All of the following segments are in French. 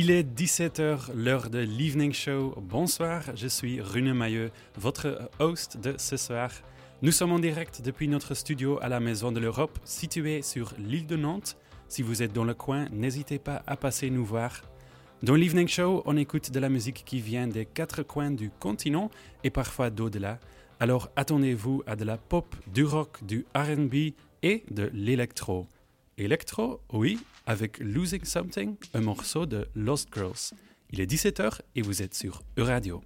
Il est 17h, l'heure de l'Evening Show. Bonsoir, je suis Rune Mailleux, votre host de ce soir. Nous sommes en direct depuis notre studio à la Maison de l'Europe, situé sur l'île de Nantes. Si vous êtes dans le coin, n'hésitez pas à passer nous voir. Dans l'Evening Show, on écoute de la musique qui vient des quatre coins du continent et parfois d'au-delà. Alors attendez-vous à de la pop, du rock, du RB et de l'électro. Electro, oui, avec Losing Something, un morceau de Lost Girls. Il est 17h et vous êtes sur Euradio.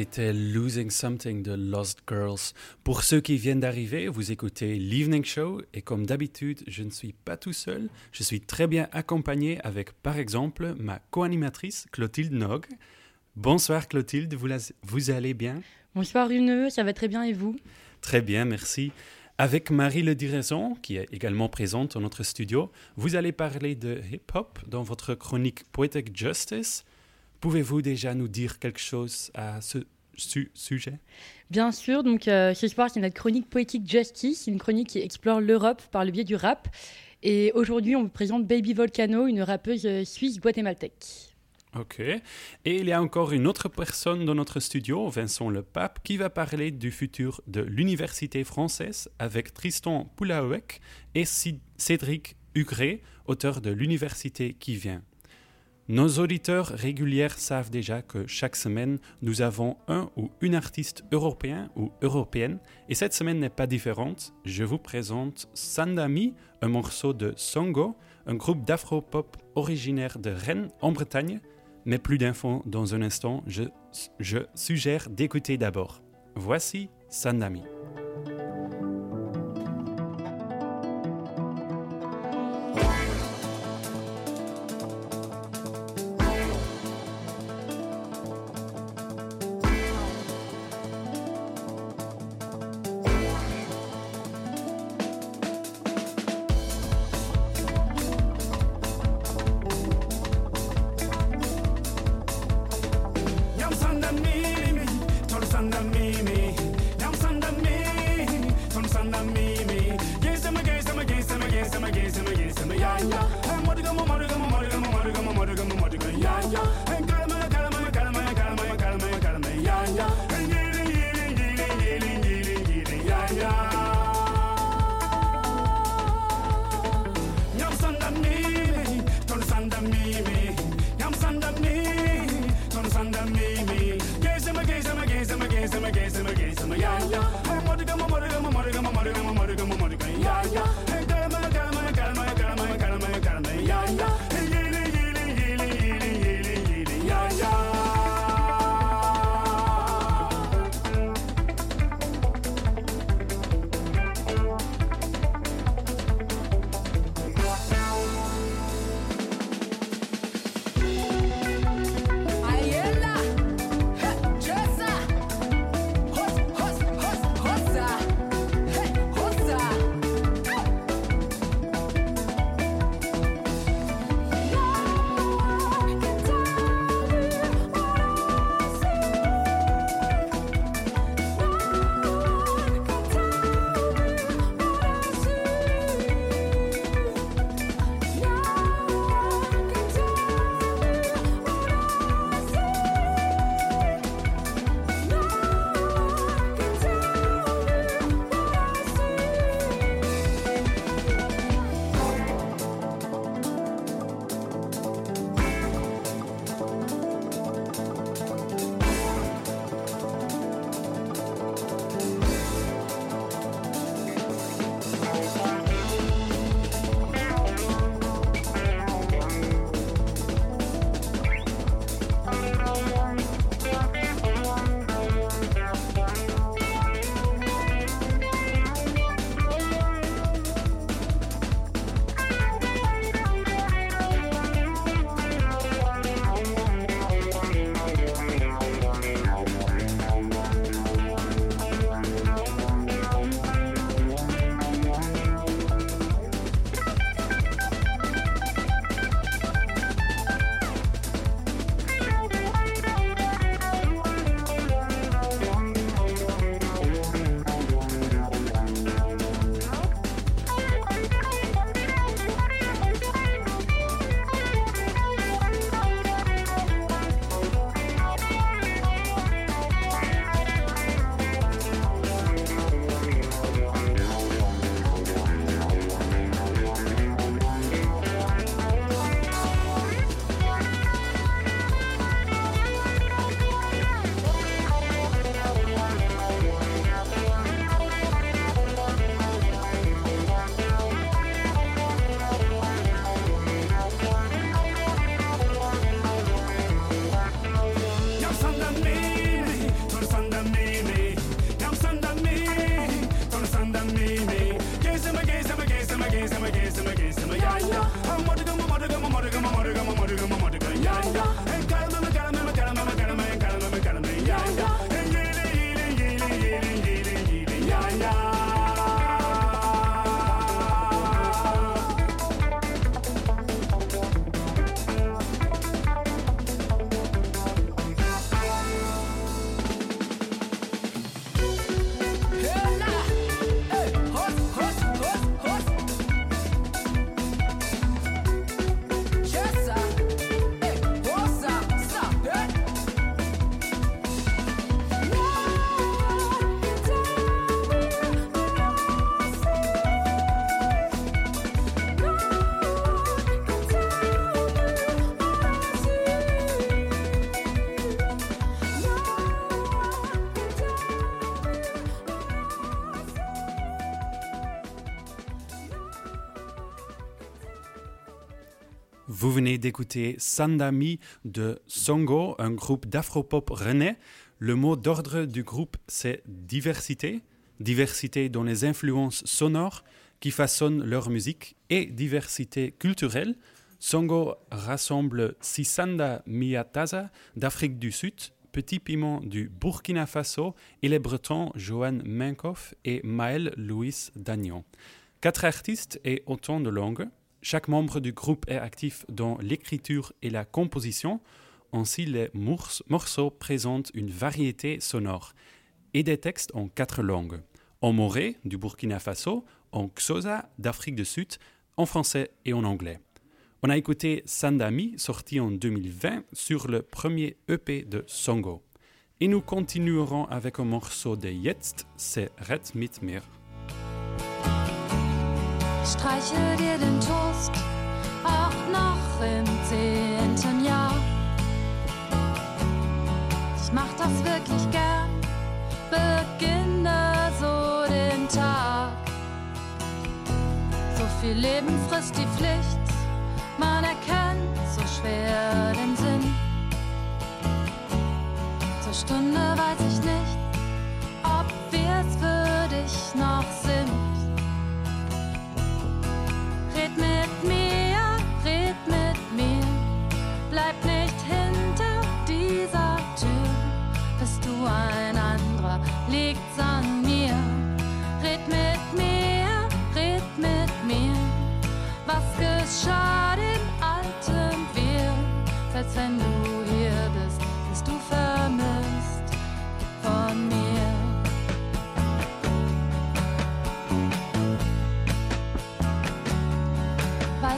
C'était Losing Something de Lost Girls. Pour ceux qui viennent d'arriver, vous écoutez l'Evening Show et comme d'habitude, je ne suis pas tout seul. Je suis très bien accompagné avec, par exemple, ma co-animatrice Clotilde Nog. Bonsoir Clotilde, vous, vous allez bien? Bonsoir Runeux, ça va très bien et vous? Très bien, merci. Avec Marie Le Diraison, qui est également présente dans notre studio, vous allez parler de hip-hop dans votre chronique Poetic Justice. Pouvez-vous déjà nous dire quelque chose à ce sujet? Bien sûr, donc euh, ce soir c'est notre chronique Poetic Justice, une chronique qui explore l'Europe par le biais du rap. Et aujourd'hui on vous présente Baby Volcano, une rappeuse euh, suisse guatémaltèque. Ok. Et il y a encore une autre personne dans notre studio, Vincent Le Pape, qui va parler du futur de l'université française avec Tristan Poulaouek et Cédric Hugré, auteur de l'université qui vient. Nos auditeurs réguliers savent déjà que chaque semaine, nous avons un ou une artiste européen ou européenne, et cette semaine n'est pas différente. Je vous présente Sandami, un morceau de Songo, un groupe d'afro-pop originaire de Rennes, en Bretagne, mais plus d'infos dans un instant, je, je suggère d'écouter d'abord. Voici Sandami. Vous venez d'écouter Sandami de Songo, un groupe d'afropop rennais. Le mot d'ordre du groupe, c'est diversité. Diversité dans les influences sonores qui façonnent leur musique et diversité culturelle. Songo rassemble Sisanda Miataza d'Afrique du Sud, Petit Piment du Burkina Faso et les Bretons Johan Minkoff et Maël Louis Dagnon. Quatre artistes et autant de langues. Chaque membre du groupe est actif dans l'écriture et la composition. Ainsi, les morceaux présentent une variété sonore et des textes en quatre langues. En moré du Burkina Faso, en Xhosa d'Afrique du Sud, en français et en anglais. On a écouté Sandami, sorti en 2020 sur le premier EP de Songo. Et nous continuerons avec un morceau de Jetzt, c'est Red mit mir. Streiche dir den Toast, auch noch im zehnten Jahr. Ich mach das wirklich gern, beginne so den Tag. So viel Leben frisst die Pflicht, man erkennt so schwer den Sinn. Zur Stunde weiß ich nicht, ob wir's für dich noch sind. Mit mir, red mit mir, bleib nicht hinter dieser Tür. Bist du ein anderer, liegt's an mir. Red mit mir, red mit mir, was geschah dem alten Wir? Selbst wenn du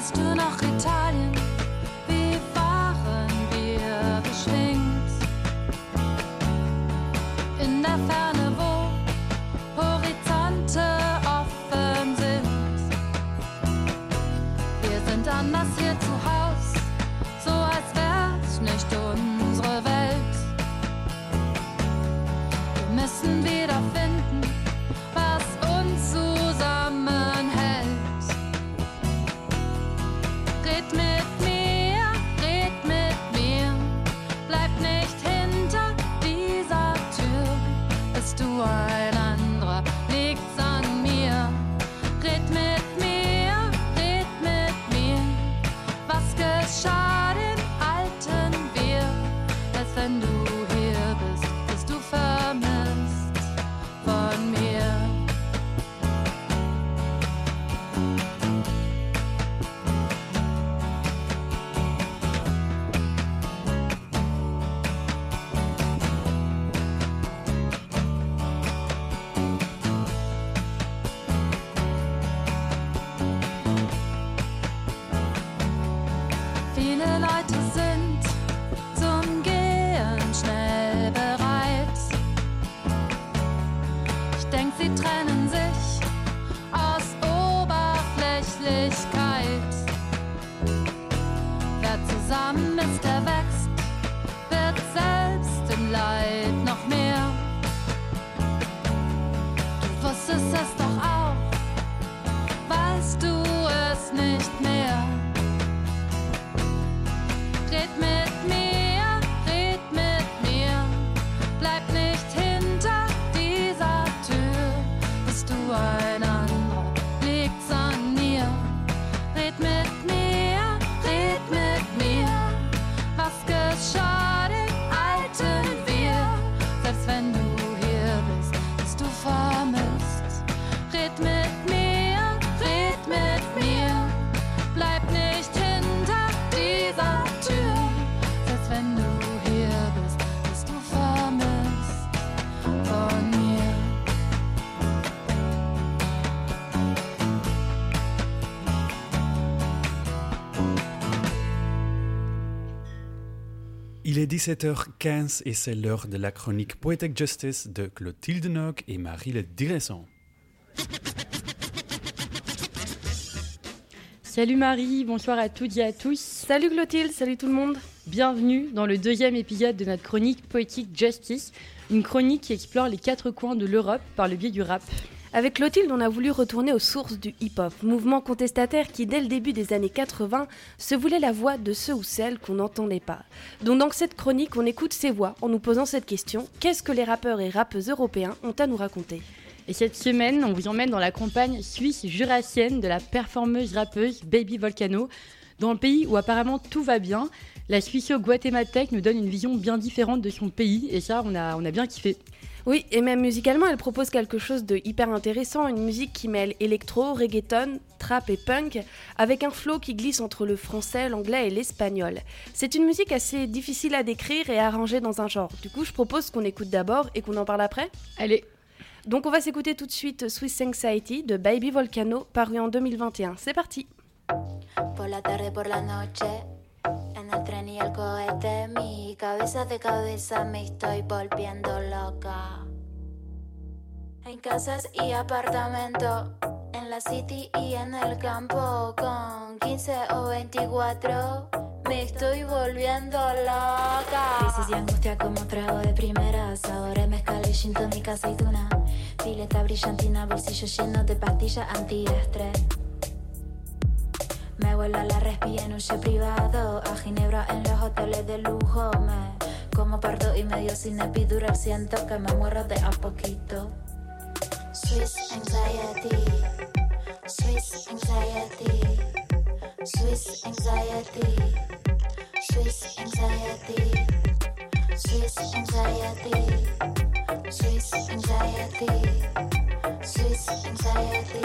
Weißt du noch Italien? Wie waren wir beschwingt? In der Ferne, wo Horizonte offen sind. Wir sind anders hier zu Haus, shot. Il est 17h15 et c'est l'heure de la chronique Poetic Justice de Clotilde Nock et Marie Le Diresson. Salut Marie, bonsoir à toutes et à tous. Salut Clotilde, salut tout le monde. Bienvenue dans le deuxième épisode de notre chronique Poetic Justice, une chronique qui explore les quatre coins de l'Europe par le biais du rap. Avec Clotilde, on a voulu retourner aux sources du hip-hop, mouvement contestataire qui, dès le début des années 80, se voulait la voix de ceux ou celles qu'on n'entendait pas. Donc dans cette chronique, on écoute ces voix en nous posant cette question qu'est-ce que les rappeurs et rappeuses européens ont à nous raconter? Et cette semaine, on vous emmène dans la campagne suisse jurassienne de la performeuse rappeuse Baby Volcano. Dans le pays où apparemment tout va bien, la Suisse-Guatémaltèque nous donne une vision bien différente de son pays et ça, on a, on a bien kiffé. Oui, et même musicalement, elle propose quelque chose de hyper intéressant, une musique qui mêle électro, reggaeton, trap et punk, avec un flow qui glisse entre le français, l'anglais et l'espagnol. C'est une musique assez difficile à décrire et à arranger dans un genre. Du coup, je propose qu'on écoute d'abord et qu'on en parle après. Allez, Donc on va s'écouter tout de suite Swiss Anxiety de Baby Volcano, paru en 2021. C'est parti Por la tarde, por la noche, en el cohete, mi cabeza de cabeza me estoy volviendo loca. En casas y apartamentos, en la city y en el campo, con 15 o 24, me estoy volviendo loca. Crisis y angustia como trago de primera, sabores mezcal y gin tonic aceituna, pileta brillantina, bolsillo lleno de pastillas antiestrés. Me vuelo a la respi en un jet privado, a Ginebra en los hoteles de lujo. Me como parto y medio sin epidural, siento que me muero de a poquito. Swiss anxiety, Swiss anxiety, Swiss anxiety, Swiss anxiety, Swiss anxiety, Swiss anxiety, Swiss anxiety,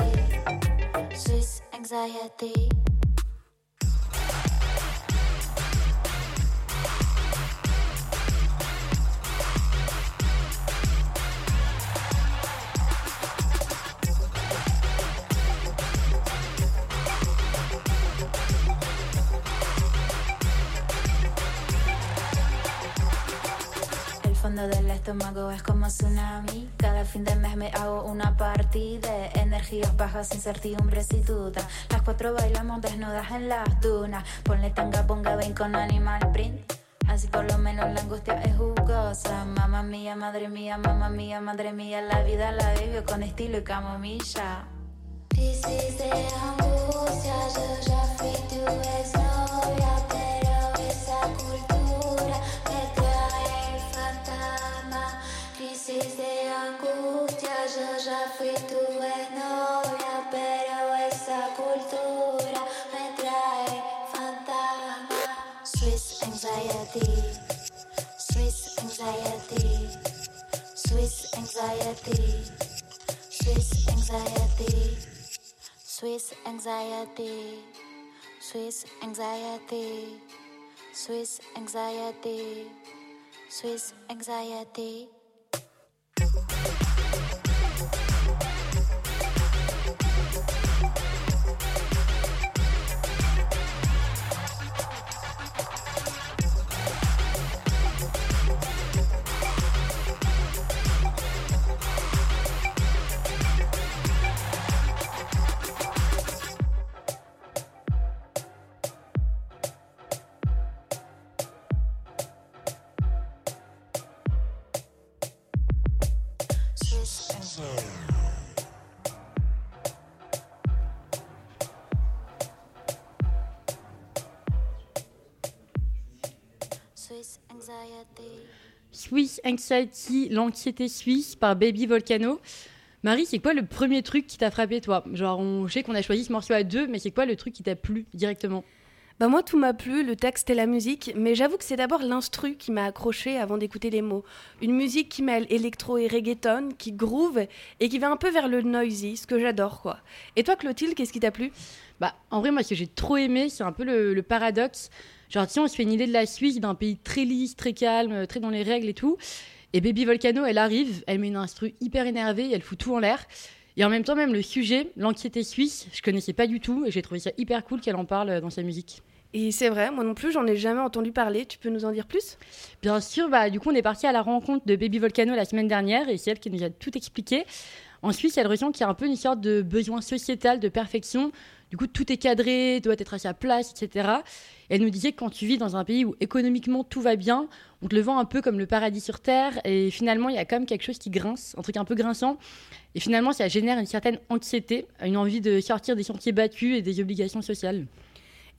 Swiss anxiety. Del estómago es como tsunami. Cada fin de mes me hago una party de energías bajas, incertidumbres y dudas. Las cuatro bailamos desnudas en las dunas. Ponle tanga, ponga ven con animal print. Así por lo menos la angustia es jugosa. Mamá mía, madre mía, mamá mía, madre mía. La vida la vivo con estilo y camomilla. Crisis de angustia, yo ya fui tu exnovia, pero esa cultura anxiety, Swiss anxiety, Swiss anxiety, Swiss anxiety. Anxiety, l'anxiété suisse par Baby Volcano. Marie, c'est quoi le premier truc qui t'a frappé toi? Genre, on, je sais qu'on a choisi ce morceau à deux, mais c'est quoi le truc qui t'a plu directement? Bah moi tout m'a plu, le texte et la musique, mais j'avoue que c'est d'abord l'instru qui m'a accroché avant d'écouter les mots. Une musique qui mêle électro et reggaeton, qui groove et qui va un peu vers le noisy, ce que j'adore quoi. Et toi Clotilde, qu'est-ce qui t'a plu? Bah, en vrai, moi, ce que j'ai trop aimé, c'est un peu le, paradoxe. Genre, tiens, on se fait une idée de la Suisse, d'un pays très lisse, très calme, très dans les règles et tout. Et Baby Volcano, elle arrive, elle met une instru hyper énervée, elle fout tout en l'air. Et en même temps, même le sujet, l'anxiété suisse, je connaissais pas du tout et j'ai trouvé ça hyper cool qu'elle en parle dans sa musique. Et c'est vrai, moi non plus, j'en ai jamais entendu parler. Tu peux nous en dire plus? Bien sûr, bah, du coup, on est parti à la rencontre de Baby Volcano la semaine dernière et c'est elle qui nous a tout expliqué. En Suisse, elle ressent qu'il y a un peu une sorte de besoin sociétal de perfection. Du coup, tout est cadré, doit être à sa place, etc. Et elle nous disait que quand tu vis dans un pays où économiquement tout va bien, on te le vend un peu comme le paradis sur terre. Et finalement, il y a quand même quelque chose qui grince, un truc un peu grinçant. Et finalement, ça génère une certaine anxiété, une envie de sortir des sentiers battus et des obligations sociales.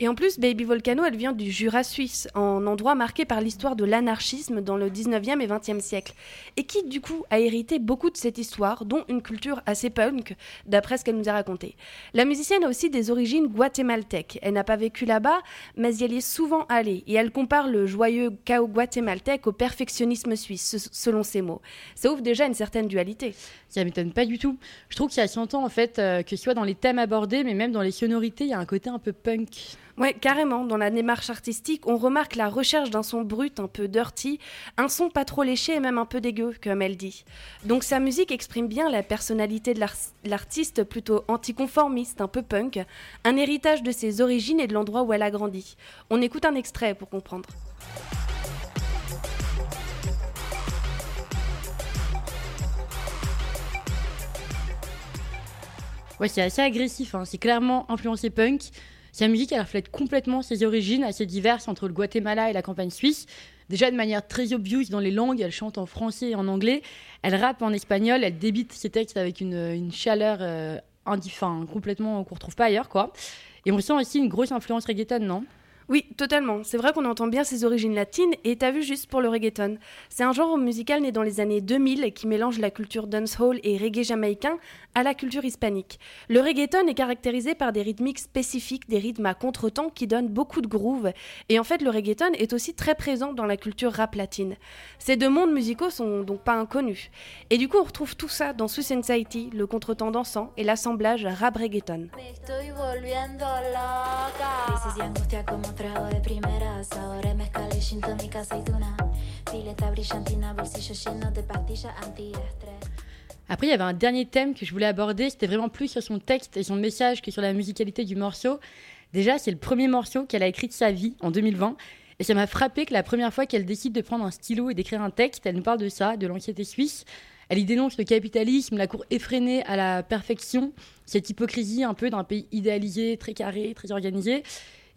Et en plus, Baby Volcano, elle vient du Jura suisse, un endroit marqué par l'histoire de l'anarchisme dans le 19e et 20e siècle, et qui du coup a hérité beaucoup de cette histoire, dont une culture assez punk, d'après ce qu'elle nous a raconté. La musicienne a aussi des origines guatémaltèques. Elle n'a pas vécu là-bas, mais elle y est souvent allée, et elle compare le joyeux chaos guatémaltèque au perfectionnisme suisse, selon ses mots. Ça ouvre déjà une certaine dualité. Ça m'étonne pas du tout. Je trouve qu'il y a 100 ans, en fait, euh, que ce soit dans les thèmes abordés, mais même dans les sonorités, il y a un côté un peu punk. Ouais, carrément. Dans la démarche artistique, on remarque la recherche d'un son brut, un peu dirty, un son pas trop léché et même un peu dégueu, comme elle dit. Donc sa musique exprime bien la personnalité de l'ar- l'artiste, plutôt anticonformiste, un peu punk, un héritage de ses origines et de l'endroit où elle a grandi. On écoute un extrait pour comprendre. Ouais, c'est assez agressif, hein. c'est clairement influencé punk. Sa musique, elle reflète complètement ses origines assez diverses entre le Guatemala et la campagne suisse. Déjà de manière très obvious dans les langues, elle chante en français et en anglais, elle rappe en espagnol, elle débite ses textes avec une, chaleur euh, indi- enfin, complètement qu'on retrouve pas ailleurs, quoi. Et on sent aussi une grosse influence reggaeton, non? Oui, totalement. C'est vrai qu'on entend bien ses origines latines et t'as vu juste pour le reggaeton. C'est un genre musical né dans les années 2000 qui mélange la culture dancehall et reggae jamaïcain à la culture hispanique. Le reggaeton est caractérisé par des rythmiques spécifiques, des rythmes à contretemps qui donnent beaucoup de groove. Et en fait, le reggaeton est aussi très présent dans la culture rap latine. Ces deux mondes musicaux sont donc pas inconnus. Et du coup, on retrouve tout ça dans Swiss Society, le contretemps dansant et l'assemblage rap-reggaeton. Me Après, il y avait un dernier thème que je voulais aborder, c'était vraiment plus sur son texte et son message que sur la musicalité du morceau. Déjà, c'est le premier morceau qu'elle a écrit de sa vie en 2020. Et ça m'a frappé que la première fois qu'elle décide de prendre un stylo et d'écrire un texte, elle nous parle de ça, de l'anxiété suisse. Elle y dénonce le capitalisme, la cour effrénée à la perfection, cette hypocrisie un peu d'un pays idéalisé, très carré, très organisé.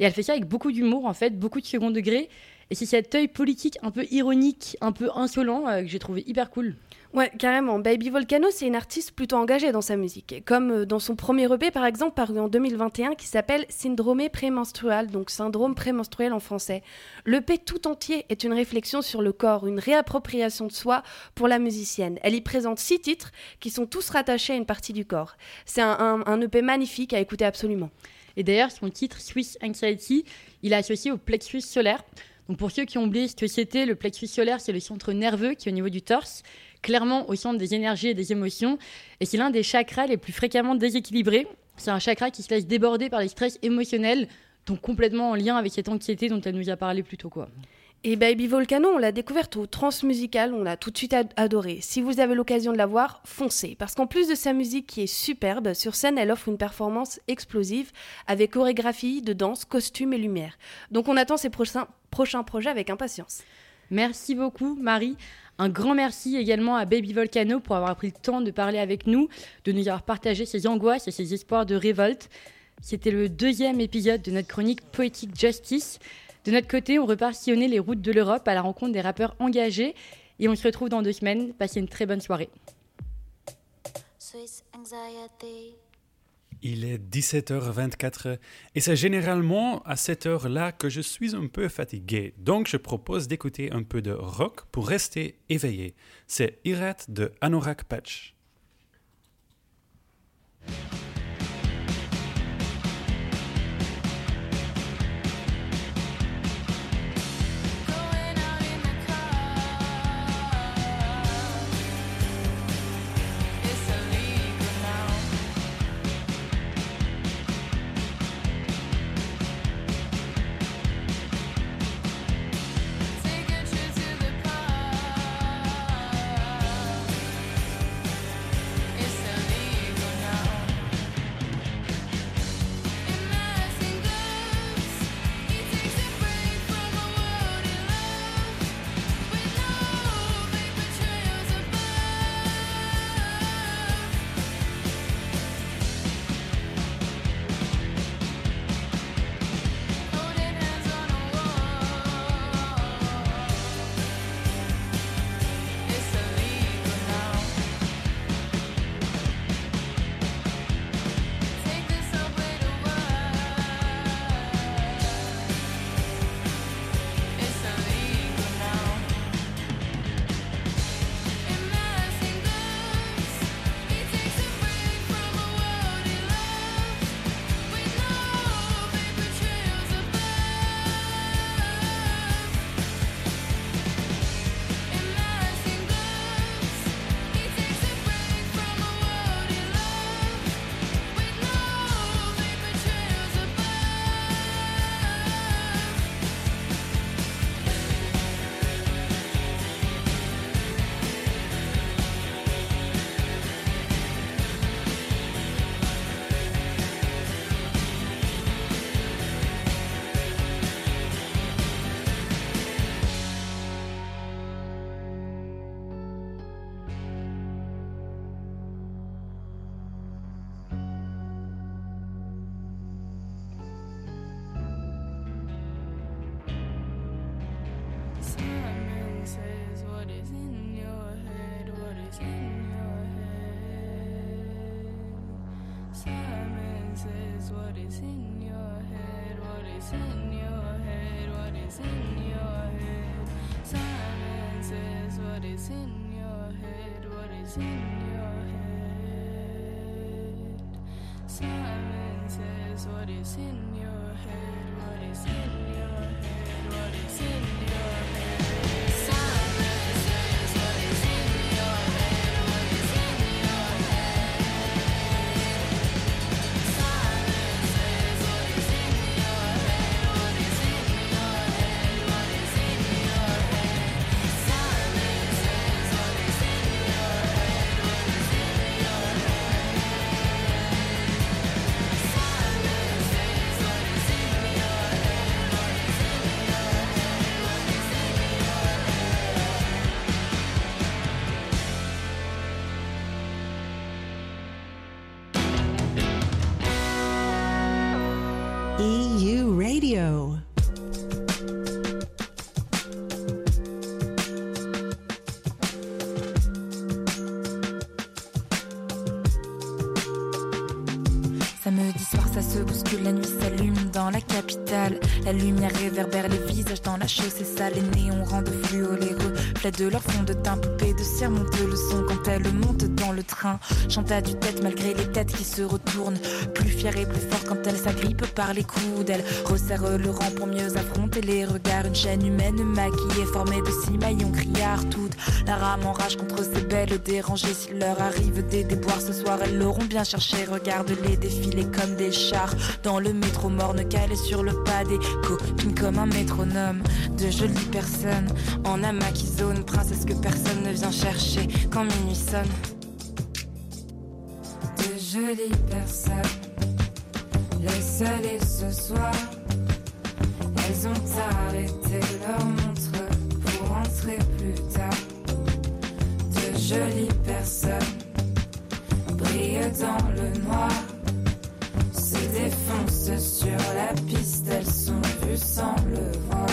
Et elle fait ça avec beaucoup d'humour, en fait, beaucoup de second degré. Et c'est cet œil politique un peu ironique, un peu insolent, euh, que j'ai trouvé hyper cool. Ouais, carrément. Baby Volcano, c'est une artiste plutôt engagée dans sa musique, comme euh, dans son premier EP par exemple paru en 2021 qui s'appelle Syndrome prémenstruel, donc syndrome prémenstruel en français. L'EP tout entier est une réflexion sur le corps, une réappropriation de soi pour la musicienne. Elle y présente six titres qui sont tous rattachés à une partie du corps. C'est un- un EP magnifique à écouter absolument. Et d'ailleurs, son titre Swiss Anxiety, il est associé au plexus solaire. Donc pour ceux qui ont oublié ce que c'était, le plexus solaire, c'est le centre nerveux qui est au niveau du torse, clairement au centre des énergies et des émotions. Et c'est l'un des chakras les plus fréquemment déséquilibrés. C'est un chakra qui se laisse déborder par les stress émotionnels, donc complètement en lien avec cette anxiété dont elle nous a parlé plus tôt. Quoi. Et Baby Volcano, on l'a découverte au Transmusical, on l'a tout de suite ad- adorée. Si vous avez l'occasion de la voir, foncez. Parce qu'en plus de sa musique qui est superbe, sur scène, elle offre une performance explosive avec chorégraphie, de danse, costumes et lumière. Donc on attend ses prochains, prochains projets avec impatience. Merci beaucoup, Marie. Un grand merci également à Baby Volcano pour avoir pris le temps de parler avec nous, de nous avoir partagé ses angoisses et ses espoirs de révolte. C'était le deuxième épisode de notre chronique Poetic Justice. De notre côté, on repart sillonner les routes de l'Europe à la rencontre des rappeurs engagés et on se retrouve dans deux semaines. Passez une très bonne soirée. Il est 17h24 et c'est généralement à cette heure-là que je suis un peu fatigué. Donc je propose d'écouter un peu de rock pour rester éveillé. C'est Irat de Anorak Patch. What is in la lumière réverbère les visages dans la chaussée sale. Les néons rendent fluo les reflets de leur fond de teint. Poupée de cire monte le son quand elle monte dans le train. Chante à du tête malgré les têtes qui se retournent. Plus fière et plus forte quand elle s'agrippe par les coudes. Elle resserre le rang pour mieux affronter les regards. Une chaîne humaine maquillée, formée de six maillons criards. Toute la rame en rage contre ces belles dérangées. S'il leur arrive des déboires ce soir, elles l'auront bien cherché. Regarde-les défiler comme des chars dans le métro morne calé sur le pas des copines comme un métronome. De jolies personnes en amas qui zone, princesse que personne ne vient chercher quand minuit sonne. De jolies personnes, laisse aller ce soir. Elles ont arrêté leur montre pour rentrer plus tard. De jolies personnes brillent dans le noir se défoncent sur la piste, elles sont vues sans le voir.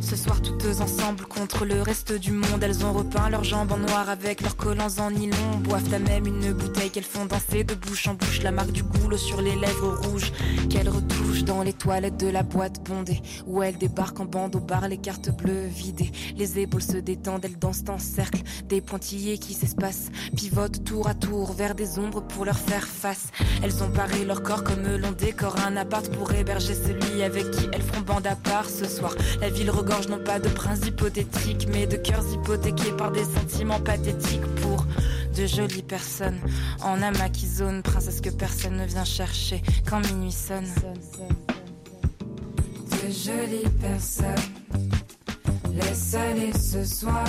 Ce soir, toutes ensemble contre le reste du monde, elles ont repeint leurs jambes en noir avec leurs collants en nylon. Boivent à même une bouteille qu'elles font danser de bouche en bouche, la marque du goulot sur les lèvres rouges qu'elles dans les toilettes de la boîte bondée. Où elles débarquent en bande au bar, les cartes bleues vidées. Les épaules se détendent, elles dansent en cercle. Des pointillés qui s'espacent, pivotent tour à tour vers des ombres pour leur faire face. Elles ont paré leur corps comme l'on décore un appart pour héberger celui avec qui elles feront bande à part ce soir. La ville regorge non pas de princes hypothétiques, mais de cœurs hypothéqués par des sentiments pathétiques pour de jolies personnes en amas qui zone, princesse que personne ne vient chercher quand minuit sonne. De jolies personnes, laisse aller ce soir.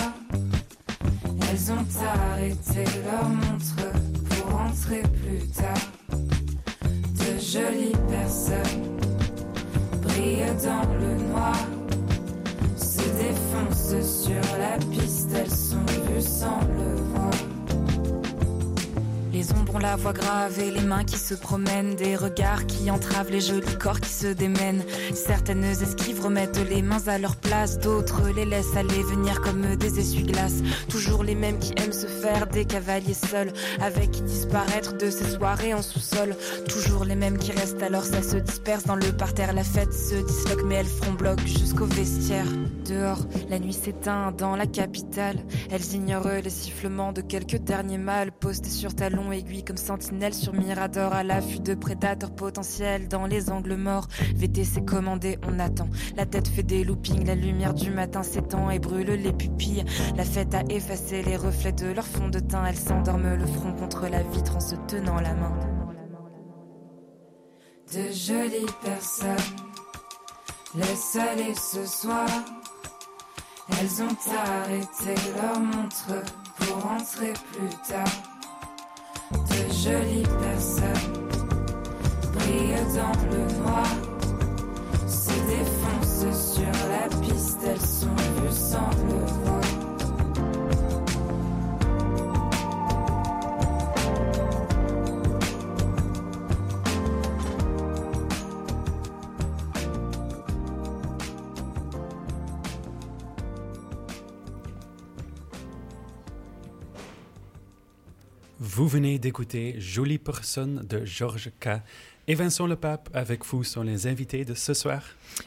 Elles ont arrêté leur montre pour rentrer plus tard. De jolies personnes brillent dans le noir, se défoncent sur la piste, elles sont vues sans le. Les ombres ont la voix grave et les mains qui se promènent, des regards qui entravent les jolis corps qui se démènent. Certaines esquives remettent les mains à leur place, d'autres les laissent aller venir comme des essuie-glaces. Toujours les mêmes qui aiment se faire des cavaliers seuls, avec qui disparaître de ces soirées en sous-sol. Toujours les mêmes qui restent alors ça se disperse dans le parterre, la fête se disloque mais elles feront bloc jusqu'au vestiaire. Dehors, la nuit s'éteint dans la capitale. Elles ignorent les sifflements de quelques derniers mâles postés sur talons aiguilles comme sentinelles sur Mirador à l'affût de prédateurs potentiels dans les angles morts. VTC commandé, on attend. La tête fait des loopings, la lumière du matin s'étend et brûle les pupilles. La fête a effacé les reflets de leur fond de teint. Elles s'endorment le front contre la vitre en se tenant la main. De jolies personnes, laisse aller ce soir. Elles ont arrêté leur montre pour rentrer plus tard. De jolies personnes brillent dans le noir, Vous venez d'écouter Jolie personne de Georges K. Et Vincent Le Pape avec vous sont les invités de ce soir.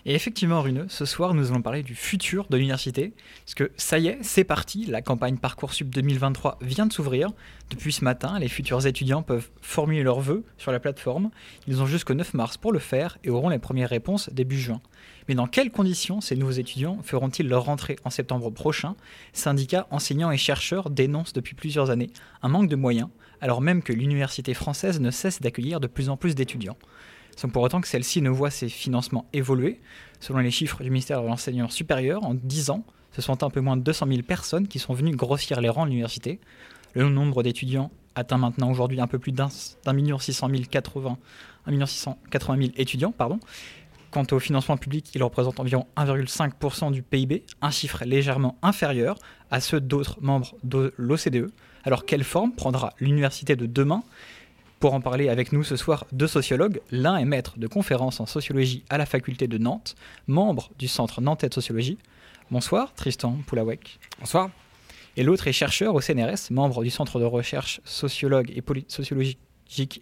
Et effectivement, Runeux, ce soir, nous allons parler du futur de l'université. Parce que ça y est, c'est parti. La campagne Parcoursup 2023 vient de s'ouvrir. Depuis ce matin, les futurs étudiants peuvent formuler leurs vœux sur la plateforme. Ils ont jusqu'au 9 mars pour le faire et auront les premières réponses début juin. Mais dans quelles conditions ces nouveaux étudiants feront-ils leur rentrée en septembre prochain? Syndicats, enseignants et chercheurs dénoncent depuis plusieurs années un manque de moyens, alors même que l'université française ne cesse d'accueillir de plus en plus d'étudiants sans pour autant que celle-ci ne voit ses financements évoluer. Selon les chiffres du ministère de l'Enseignement supérieur, en 10 ans, ce sont un peu moins de 200 000 personnes qui sont venues grossir les rangs de l'université. Le nombre d'étudiants atteint maintenant aujourd'hui un peu plus d'un million six cent mille quatre-vingts un million six cent quatre-vingt mille étudiants. Quant au financement public, il représente environ 1,5% du PIB, un chiffre légèrement inférieur à ceux d'autres membres de l'OCDE. Alors quelle forme prendra l'université de demain pour en parler avec nous ce soir, deux sociologues. L'un est maître de conférences en sociologie à la faculté de Nantes, membre du Centre Nantais de sociologie. Bonsoir, Tristan Poulawek. Bonsoir. Et l'autre est chercheur au CNRS, membre du Centre de recherche sociologue et sociologique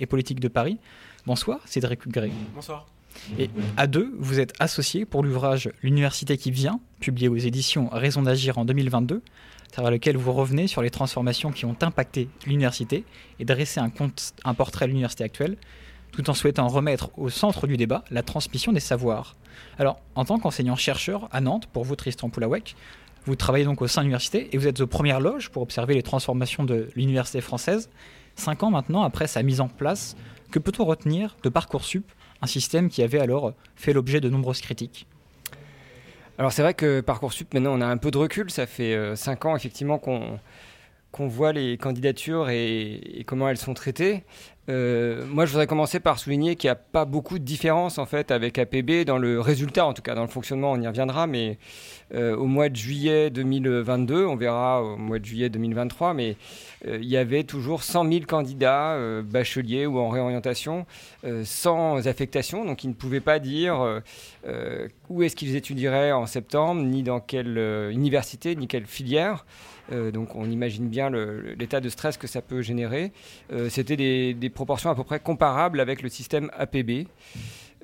et politique de Paris. Bonsoir, Cédric Gray. Bonsoir. Et à deux, vous êtes associés pour l'ouvrage L'université qui vient, publié aux éditions Raison d'agir en 2022, à travers lequel vous revenez sur les transformations qui ont impacté l'université et dresser un, un portrait de l'université actuelle, tout en souhaitant remettre au centre du débat la transmission des savoirs. Alors, en tant qu'enseignant-chercheur à Nantes, pour vous Tristan Poulawek, vous travaillez donc au sein de l'université et vous êtes aux premières loges pour observer les transformations de l'université française. Cinq ans maintenant après sa mise en place, que peut-on retenir de Parcoursup, un système qui avait alors fait l'objet de nombreuses critiques? Alors c'est vrai que Parcoursup, maintenant on a un peu de recul, ça fait 5 ans effectivement qu'on voit les candidatures et, comment elles sont traitées. Euh, moi, je voudrais commencer par souligner qu'il n'y a pas beaucoup de différence en fait avec APB dans le résultat, en tout cas dans le fonctionnement, on y reviendra. Mais euh, au mois de juillet 2022, on verra au mois de juillet 2023, mais euh, il y avait toujours 100 000 candidats bacheliers ou en réorientation sans affectation, donc ils ne pouvaient pas dire où est-ce qu'ils étudieraient en septembre, ni dans quelle université, ni quelle filière. Euh, donc on imagine bien l'état de stress que ça peut générer. Euh, C'était des, proportions à peu près comparables avec le système APB.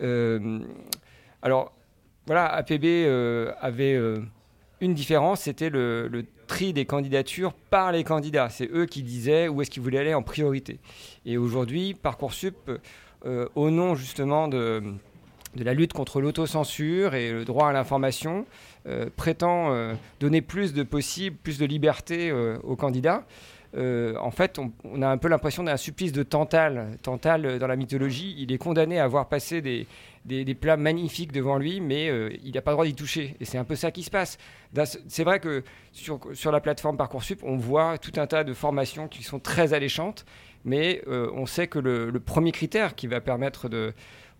Euh, alors voilà, APB avait une différence, c'était le, tri des candidatures par les candidats. C'est eux qui disaient où est-ce qu'ils voulaient aller en priorité. Et aujourd'hui, Parcoursup, au nom justement de de la lutte contre l'autocensure et le droit à l'information, euh, prétend euh, donner plus de possibles, plus de liberté euh, aux candidats. en fait, on, on, a un peu l'impression d'un supplice de Tantale. Tantale, dans la mythologie, il est condamné à avoir passé des, des, plats magnifiques devant lui, mais il n'a pas le droit d'y toucher. Et c'est un peu ça qui se passe. C'est vrai que sur, la plateforme Parcoursup, on voit tout un tas de formations qui sont très alléchantes, mais on sait que le, premier critère qui va permettre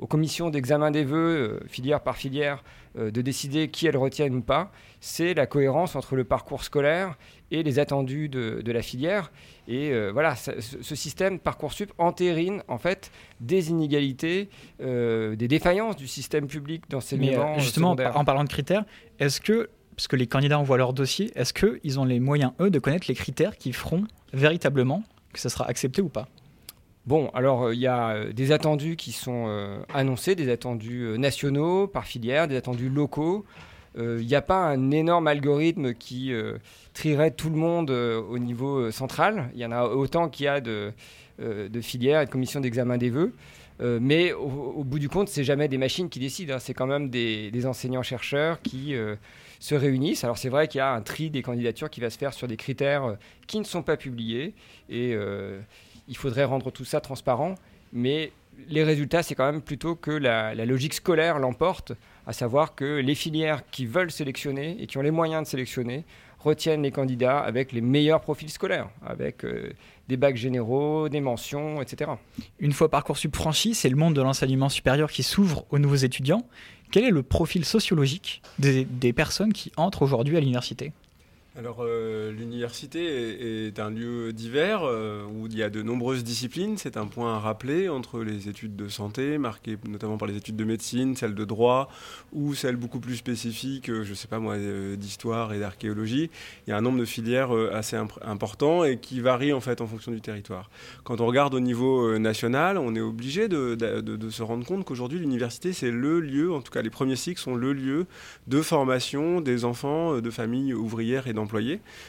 aux commissions d'examen des vœux, euh, filière par filière, euh, de décider qui elles retiennent ou pas, c'est la cohérence entre le parcours scolaire et les attendus de la filière. Et euh, voilà, ça, ce système Parcoursup entérine en fait des inégalités, euh, des défaillances du système public dans ces Mais moments. justement, en parlant de critères, est-ce que, parce que les candidats envoient leur dossier, est-ce qu'ils ont les moyens, eux, de connaître les critères qui feront véritablement que ça sera accepté ou pas? Bon, alors il euh, y a euh, des attendus qui sont euh, annoncés, des attendus euh, nationaux par filière, des attendus locaux. Il euh, n'y a pas un énorme algorithme qui euh, trierait tout le monde au niveau central. Il y en a autant qu'il y a de, filières et de commissions d'examen des vœux. mais au, bout du compte, c'est jamais des machines qui décident. Hein. C'est quand même des, des enseignants-chercheurs qui se réunissent. Alors c'est vrai qu'il y a un tri des candidatures qui va se faire sur des critères qui ne sont pas publiés et il faudrait rendre tout ça transparent, mais les résultats, c'est quand même plutôt que la, logique scolaire l'emporte, à savoir que les filières qui veulent sélectionner et qui ont les moyens de sélectionner retiennent les candidats avec les meilleurs profils scolaires, avec euh, des bacs généraux, des mentions, etc. Une fois Parcoursup franchi, c'est le monde de l'enseignement supérieur qui s'ouvre aux nouveaux étudiants. Quel est le profil sociologique des personnes qui entrent aujourd'hui à l'université? Alors, euh, l'université est, un lieu divers euh, où il y a de nombreuses disciplines. C'est un point à rappeler entre les études de santé, marquées notamment par les études de médecine, celles de droit ou celles beaucoup plus spécifiques, euh, je ne sais pas moi, d'histoire et d'archéologie. Il y a un nombre de filières assez imp- important et qui varient en fait en fonction du territoire. Quand on regarde au niveau national, on est obligé de, de- se rendre compte qu'aujourd'hui, l'université, c'est le lieu, en tout cas les premiers cycles sont le lieu de formation des enfants de familles ouvrières et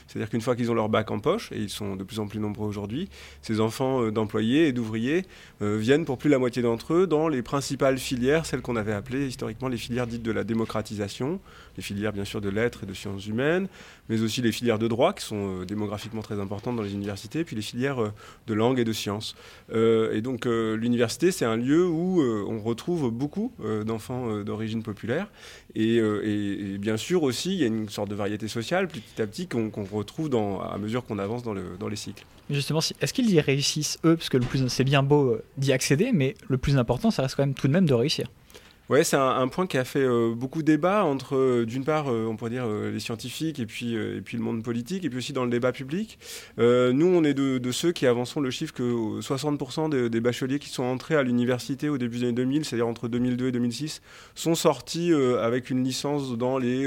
C'est-à-dire qu'une fois qu'ils ont leur bac en poche, et ils sont de plus en plus nombreux aujourd'hui, ces enfants euh, d'employés et d'ouvriers euh, viennent pour plus la moitié d'entre eux dans les principales filières, celles qu'on avait appelées historiquement les filières dites de la démocratisation, les filières bien sûr de lettres et de sciences humaines, mais aussi les filières de droit qui sont euh, démographiquement très importantes dans les universités, puis les filières de langue et de sciences. Et donc l'université, c'est un lieu où on retrouve beaucoup d'enfants d'origine populaire. Et bien sûr aussi, il y a une sorte de variété sociale qu'on retrouve à mesure qu'on avance dans, le, dans les cycles. Justement, est-ce qu'ils y réussissent eux? Parce que c'est bien beau euh, d'y accéder, mais le plus important, ça reste quand même tout de même de réussir. Ouais, c'est un, un point qui a fait euh, beaucoup débat entre, euh, d'une part, euh, on pourrait dire euh, les scientifiques et puis, et puis le monde politique, et puis aussi dans le débat public. Nous, on est de, de ceux qui avançons le chiffre que euh, 60% des, des bacheliers qui sont entrés à l'université au début des années 2000, c'est-à-dire entre 2002 et 2006, sont sortis avec une licence dans les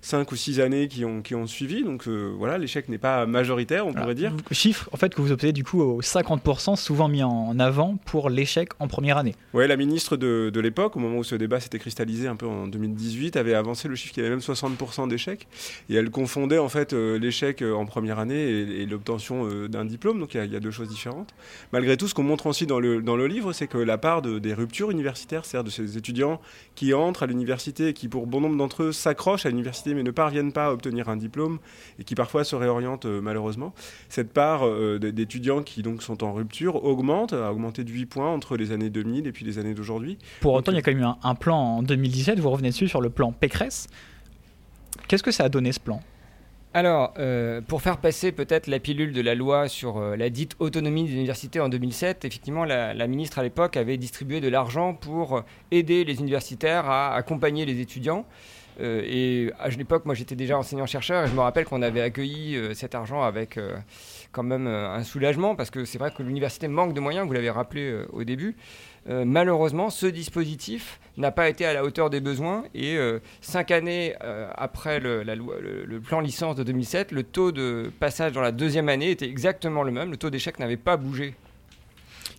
5 ou 6 années qui ont, qui ont suivi. Donc voilà, l'échec n'est pas majoritaire, on pourrait dire. Chiffre en fait que vous obtenez du coup aux 50% souvent mis en avant pour l'échec en première année. Ouais, la ministre de, de l'époque, au moment où ce débat s'était cristallisé un peu en 2018, avait avancé le chiffre qu'il y avait même 60% d'échecs. Et elle confondait en fait euh, l'échec euh, en première année et, et l'obtention euh, d'un diplôme. Donc il y, a, il y a deux choses différentes. Malgré tout, ce qu'on montre aussi dans le, dans le livre, c'est que la part de- des ruptures universitaires, c'est-à-dire de ces étudiants qui entrent à l'université et qui, pour bon nombre d'entre eux, s'accrochent à l'université mais ne parviennent pas à obtenir un diplôme et qui parfois se réorientent malheureusement, cette part d'étudiants qui donc sont en rupture augmente, a augmenté de 8 points entre les années 2000 et puis les années d'aujourd'hui. Pour autant, il y a quand même eu un, un plan en 2017, vous revenez dessus sur le plan Pécresse. Qu'est-ce que ça a donné ce plan? Alors, euh, pour faire passer peut-être la pilule de la loi sur euh, la dite autonomie des universités en 2007, effectivement, la, la ministre à l'époque avait distribué de l'argent pour euh, aider les universitaires à accompagner les étudiants. Euh, et à l'époque, moi j'étais déjà enseignant-chercheur et je me rappelle qu'on avait accueilli euh, cet argent avec euh, quand même un soulagement parce que c'est vrai que l'université manque de moyens, vous l'avez rappelé au début. Malheureusement, ce dispositif n'a pas été à la hauteur des besoins et cinq années après le plan licence de 2007, le taux de passage dans la deuxième année était exactement le même. Le taux d'échec n'avait pas bougé.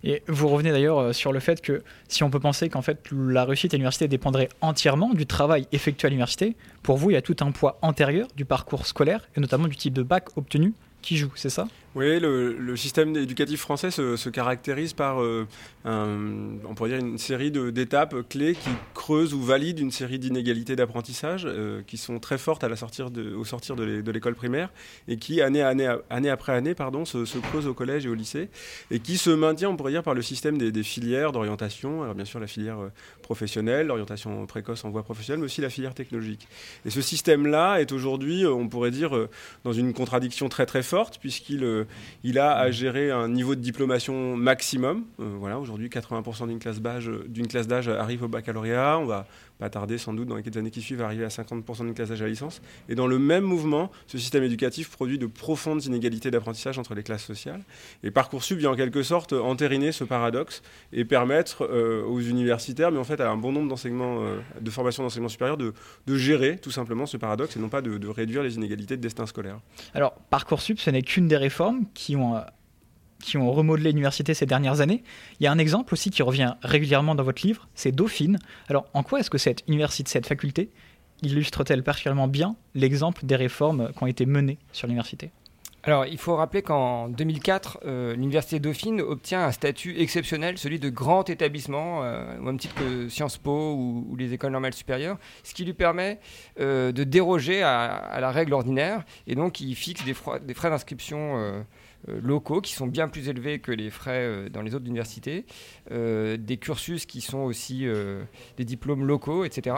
Et vous revenez d'ailleurs euh, sur le fait que si on peut penser qu'en fait la réussite à l'université dépendrait entièrement du travail effectué à l'université, pour vous il y a tout un poids antérieur du parcours scolaire et notamment du type de bac obtenu qui joue, c'est ça? Oui, le, système éducatif français se, se caractérise par euh, on pourrait dire une série d'étapes clés qui creusent ou valident une série d'inégalités d'apprentissage euh, qui sont très fortes à la sortir au sortir de l'é- de l'école primaire et qui, année, après année, pardon, se, se creusent au collège et au lycée et qui se maintient, on pourrait dire, par le système des, des filières d'orientation. Alors bien sûr la filière euh, professionnelle, l'orientation précoce en voie professionnelle, mais aussi la filière technologique. Et ce système-là est aujourd'hui, on pourrait dire, dans une contradiction très très forte puisqu'il il a à gérer un niveau de diplomation maximum. Euh, voilà, aujourd'hui 80% d'une classe d'âge d'une classe d'âge arrive au baccalauréat. Pas tarder sans doute dans les années qui suivent à arriver à 50% d'une classe d'âge à licence. Et dans le même mouvement, ce système éducatif produit de profondes inégalités d'apprentissage entre les classes sociales. Et Parcoursup vient en quelque sorte entériner ce paradoxe et permettre euh, aux universitaires, mais en fait à un bon nombre d'enseignements, euh, de formations d'enseignement supérieur, de, de gérer tout simplement ce paradoxe et non pas de, de réduire les inégalités de destin scolaire. Alors Parcoursup ce n'est qu'une des réformes qui ont, euh, qui ont remodelé l'université ces dernières années. Il y a un exemple aussi qui revient régulièrement dans votre livre, c'est Dauphine. Alors en quoi est-ce que cette université, cette faculté, illustre-t-elle particulièrement bien l'exemple des réformes qui ont été menées sur l'université? Alors, il faut rappeler qu'en 2004, euh, l'Université Dauphine obtient un statut exceptionnel, celui de grand établissement, euh, au même titre que Sciences Po ou, les écoles normales supérieures, ce qui lui permet euh, de déroger à, la règle ordinaire, et donc il fixe des, frais d'inscription euh, euh, locaux qui sont bien plus élevés que les frais euh, dans les autres universités, euh, des cursus qui sont aussi euh, des diplômes locaux, etc.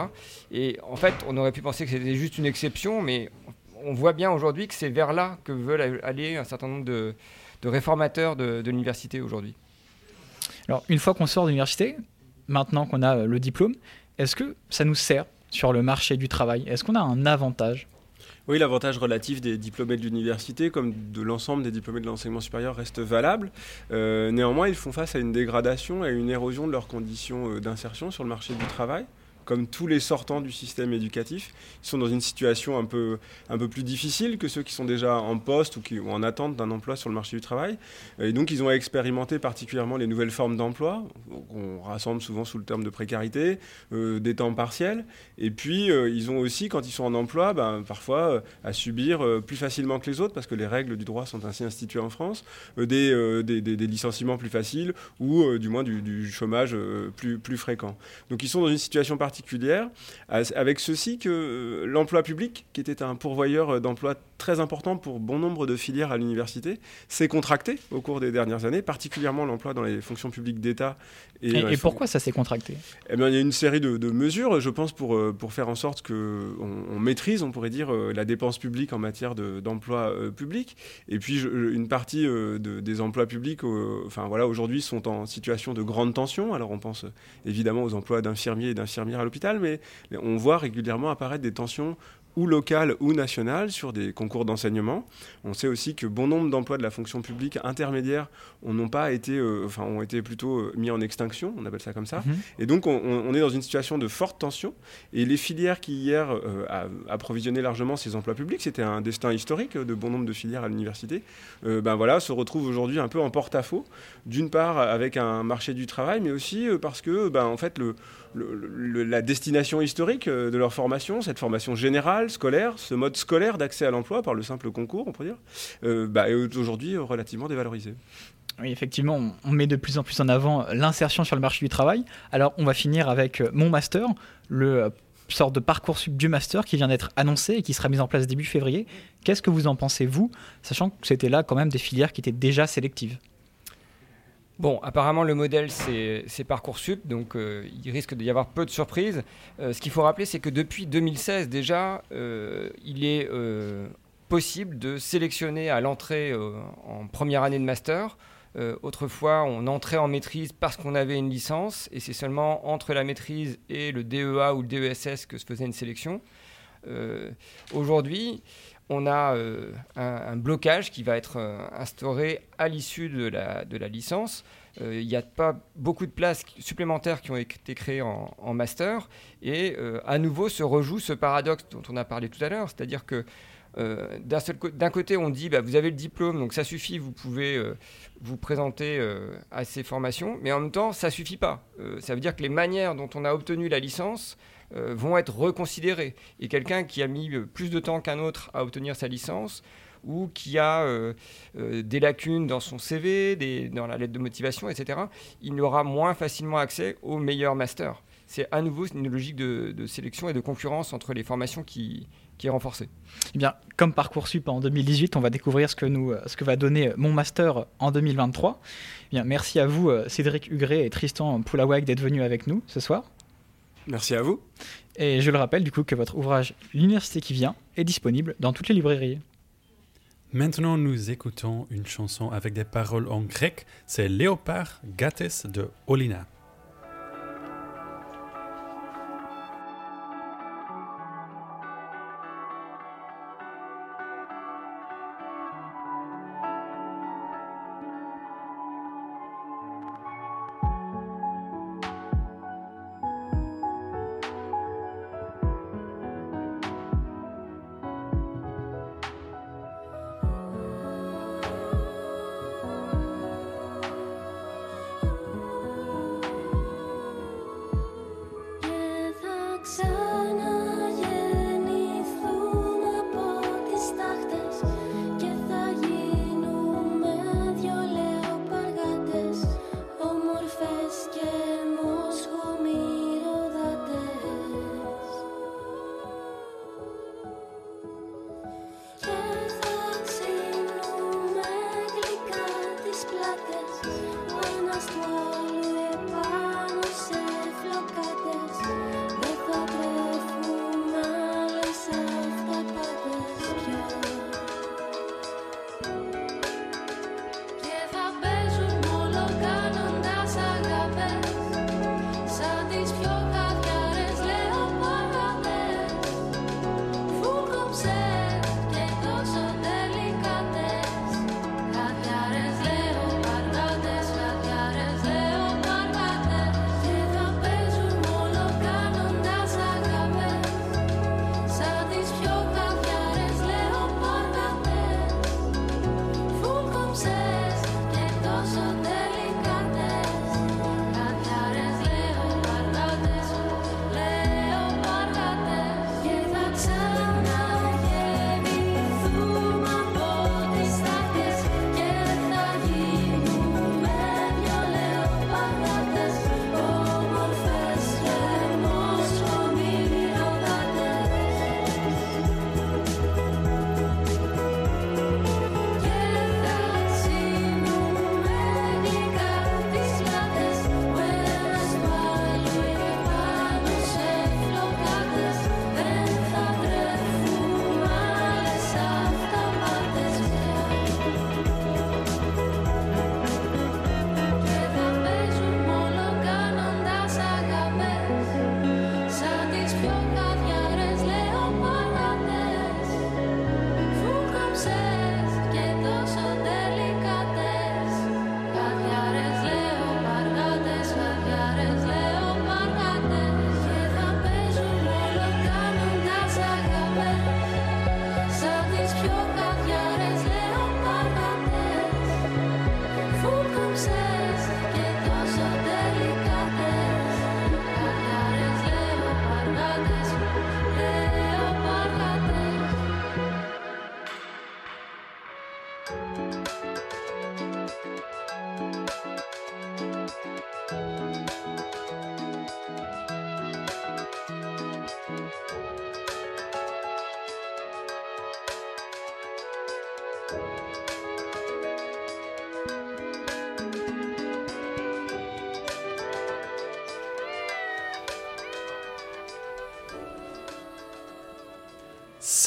Et en fait, on aurait pu penser que c'était juste une exception, mais on voit bien aujourd'hui que c'est vers là que veulent aller un certain nombre de, réformateurs de, de l'université aujourd'hui. Alors, une fois qu'on sort de l'université, maintenant qu'on a euh, le diplôme, est-ce que ça nous sert sur le marché du travail? Est-ce qu'on a un avantage? Oui, l'avantage relatif des diplômés de l'université, comme de l'ensemble des diplômés de l'enseignement supérieur, reste valable. Euh, néanmoins, ils font face à une dégradation et à une érosion de leurs conditions euh, d'insertion sur le marché du travail. Comme tous les sortants du système éducatif, ils sont dans une situation un peu, un peu plus difficile que ceux qui sont déjà en poste ou qui ou en attente d'un emploi sur le marché du travail. Et donc, ils ont expérimenté particulièrement les nouvelles formes d'emploi, qu'on rassemble souvent sous le terme de précarité, euh, des temps partiels. Et puis, euh, ils ont aussi, quand ils sont en emploi, ben, parfois euh, à subir plus facilement que les autres, parce que les règles du droit sont ainsi instituées en France, des, licenciements plus faciles ou du moins du, du chômage plus, plus fréquent. Donc, ils sont dans une situation particulière, as- avec ceci que euh, l'emploi public, qui était un pourvoyeur euh, d'emplois très important pour bon nombre de filières à l'université, s'est contracté au cours des dernières années, particulièrement l'emploi dans les fonctions publiques d'État. Et, et pourquoi ça s'est contracté? Eh bien, il y a une série de, de mesures, je pense, pour, euh, pour faire en sorte qu'on on maîtrise, on pourrait dire, euh, la dépense publique en matière de- d'emploi euh, public. Et puis, je- une partie euh, de- des emplois publics, euh, enfin voilà, aujourd'hui, sont en situation de grande tension. Alors, on pense évidemment aux emplois d'infirmiers et d'infirmières à l'hôpital, mais on voit régulièrement apparaître des tensions ou locales ou nationales sur des concours d'enseignement. On sait aussi que bon nombre d'emplois de la fonction publique intermédiaire on n'ont pas été, euh, enfin, ont été plutôt euh, mis en extinction, on appelle ça comme ça. Mhm. Et donc, on, est dans une situation de forte tension. Et les filières qui, hier, euh, approvisionnaient largement ces emplois publics, c'était un destin historique de bon nombre de filières à l'université, euh, ben voilà, se retrouvent aujourd'hui un peu en porte-à-faux. D'une part, avec un marché du travail, mais aussi parce que, ben, en fait, le, la destination historique euh, de leur formation, cette formation générale, scolaire, ce mode scolaire d'accès à l'emploi par le simple concours, on pourrait dire, euh, bah, est aujourd'hui euh, relativement dévalorisé. Oui, effectivement, on- met de plus en plus en avant l'insertion sur le marché du travail. Alors, on va finir avec mon master, le sorte de parcours du master qui vient d'être annoncé et qui sera mis en place début février. Qu'est-ce que vous en pensez, vous, sachant que c'était là quand même des filières qui étaient déjà sélectives? Bon, apparemment le modèle c'est Parcoursup, donc euh, il risque d'y avoir peu de surprises. Euh, ce qu'il faut rappeler, c'est que depuis 2016 déjà, euh, il est possible de sélectionner à l'entrée en première année de master. Autrefois, on entrait en maîtrise parce qu'on avait une licence, et c'est seulement entre la maîtrise et le DEA ou le DESS que se faisait une sélection. Aujourd'hui, on a euh, un, blocage qui va être euh, instauré à l'issue de la, licence. Euh, Il n'y a pas beaucoup de places supplémentaires qui ont été créées en, en master. Et à nouveau se rejoue ce paradoxe dont on a parlé tout à l'heure, c'est-à-dire que euh, d'un côté, on dit bah, vous avez le diplôme, donc ça suffit, vous pouvez euh, vous présenter euh, à ces formations, mais en même temps, ça suffit pas. Ça veut dire que les manières dont on a obtenu la licence vont être reconsidérées. Et quelqu'un qui a mis plus de temps qu'un autre à obtenir sa licence, ou qui a des lacunes dans son CV, dans la lettre de motivation, etc., il aura moins facilement accès au meilleur master. C'est à nouveau une logique de, de sélection et de concurrence entre les formations qui, qui est renforcée. Eh bien, comme Parcoursup en 2018, on va découvrir ce que, nous, euh, ce que va donner mon master en 2023. Eh bien, merci à vous, euh, Cédric Hugré et Tristan Poulawak, d'être venus avec nous ce soir. Merci à vous. Et je le rappelle du coup que votre ouvrage L'université qui vient est disponible dans toutes les librairies. Maintenant, nous écoutons une chanson avec des paroles en grec. C'est Léopard Gates de Olina.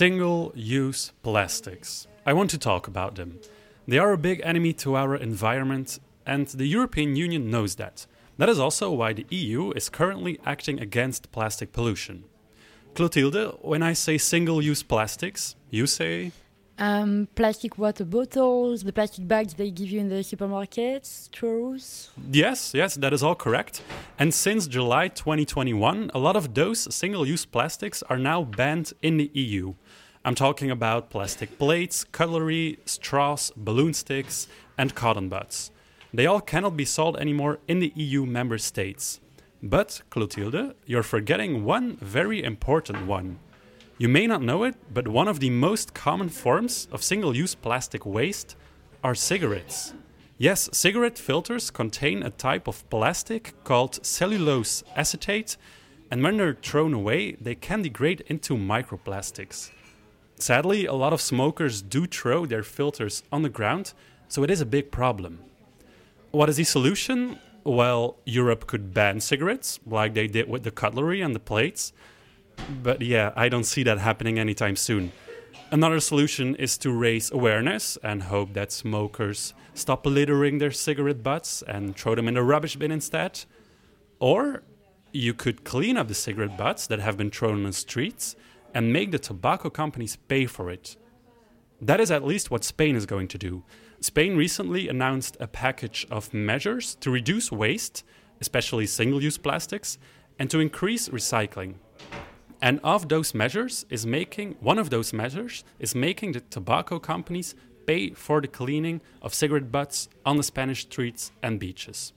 Single use plastics. I want to talk about them. They are a big enemy to our environment, and the European Union knows that. That is also why the EU is currently acting against plastic pollution. Clotilde, when I say single use plastics, you say. Um, plastic water bottles, the plastic bags they give you in the supermarkets, straws. Yes, yes, that is all correct. And since July 2021, a lot of those single use plastics are now banned in the EU. I'm talking about plastic plates, cutlery, straws, balloon sticks, and cotton buds. They all cannot be sold anymore in the EU member states. But, Clotilde, you're forgetting one very important one. You may not know it, but one of the most common forms of single use plastic waste are cigarettes. Yes, cigarette filters contain a type of plastic called cellulose acetate, and when they're thrown away, they can degrade into microplastics. Sadly, a lot of smokers do throw their filters on the ground, so it is a big problem. What is the solution? Well, Europe could ban cigarettes, like they did with the cutlery and the plates. But yeah, I don't see that happening anytime soon. Another solution is to raise awareness and hope that smokers stop littering their cigarette butts and throw them in the rubbish bin instead. Or you could clean up the cigarette butts that have been thrown on the streets and make the tobacco companies pay for it. That is at least what Spain is going to do. Spain recently announced a package of measures to reduce waste, especially single use plastics, and to increase recycling. And of those measures is making one of those measures is making the tobacco companies pay for the cleaning of cigarette butts on the Spanish streets and beaches.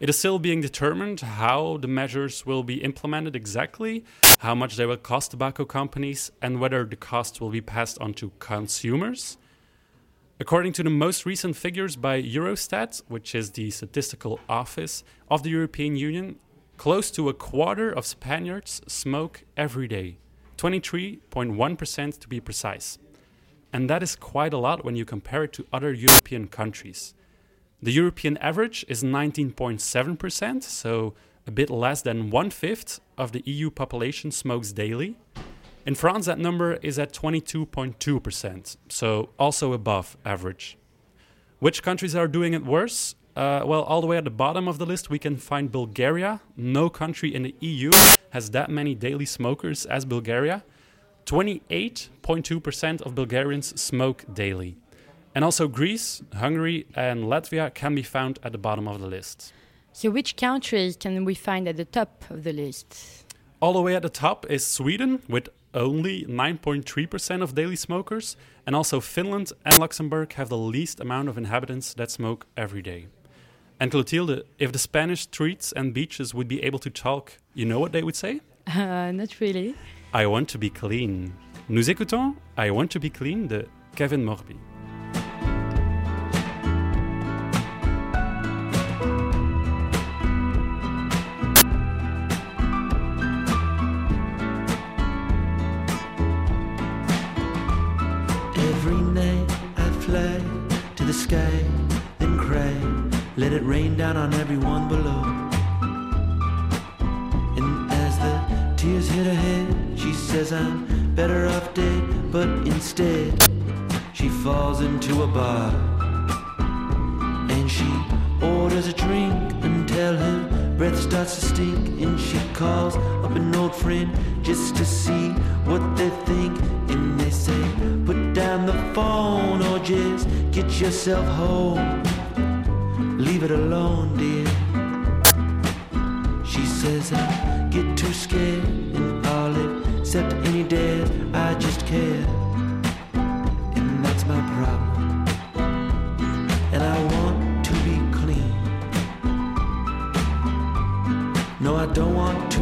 It is still being determined how the measures will be implemented exactly, how much they will cost tobacco companies, and whether the cost will be passed on to consumers. According to the most recent figures by Eurostat, which is the statistical office of the European Union, close to a quarter of Spaniards smoke every day, 23.1% to be precise. And that is quite a lot when you compare it to other European countries. The European average is 19.7%, so a bit less than one fifth of the EU population smokes daily. In France, that number is at 22.2%, so also above average. Which countries are doing it worse? Uh, well, all the way at the bottom of the list, we can find Bulgaria. No country in the EU has that many daily smokers as Bulgaria. 28.2% of Bulgarians smoke daily. And also Greece, Hungary, and Latvia can be found at the bottom of the list. So, which countries can we find at the top of the list? All the way at the top is Sweden with only 9.3% of daily smokers, and also Finland and Luxembourg have the least amount of inhabitants that smoke every day. And Clotilde, if the Spanish streets and beaches would be able to talk, you know what they would say? Uh, not really. I want to be clean. Nous écoutons I Want to be clean de Kevin Morby. Down on everyone below. And as the tears hit her head, she says I'm better off dead. But instead, she falls into a bar. And she orders a drink until her breath starts to stink. And she calls up an old friend just to see what they think. And they say, put down the phone or just get yourself home. Leave it alone, dear. She says I get too scared and all except any dare I just care. And that's my problem. And I want to be clean. No, I don't want to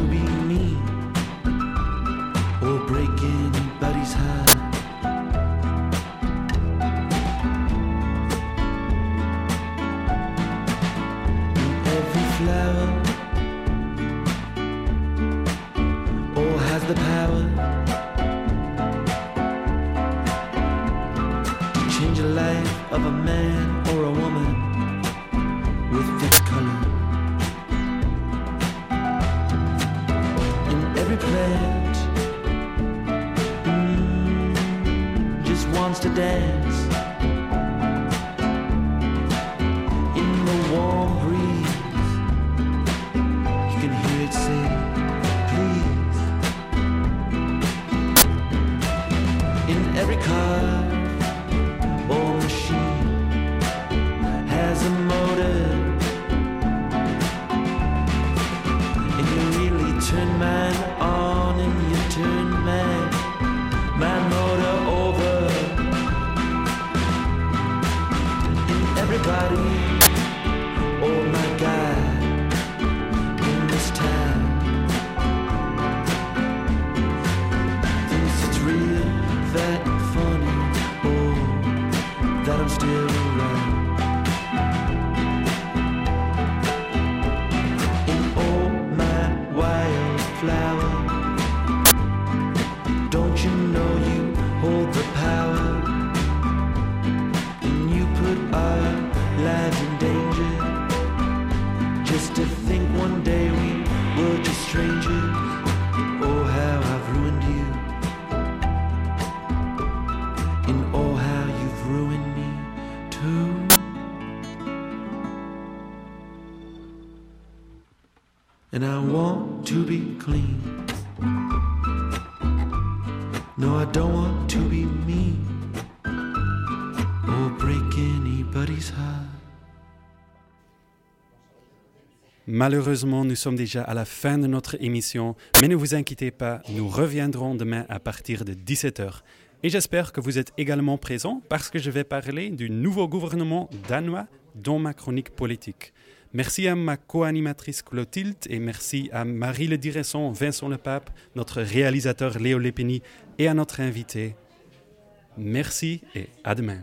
Malheureusement, nous sommes déjà à la fin de notre émission, mais ne vous inquiétez pas, nous reviendrons demain à partir de 17h. Et j'espère que vous êtes également présents parce que je vais parler du nouveau gouvernement danois dans ma chronique politique. Merci à ma co-animatrice Clotilde et merci à Marie le Direction, Vincent Lepape, notre réalisateur Léo Lepeni et à notre invité. Merci et à demain.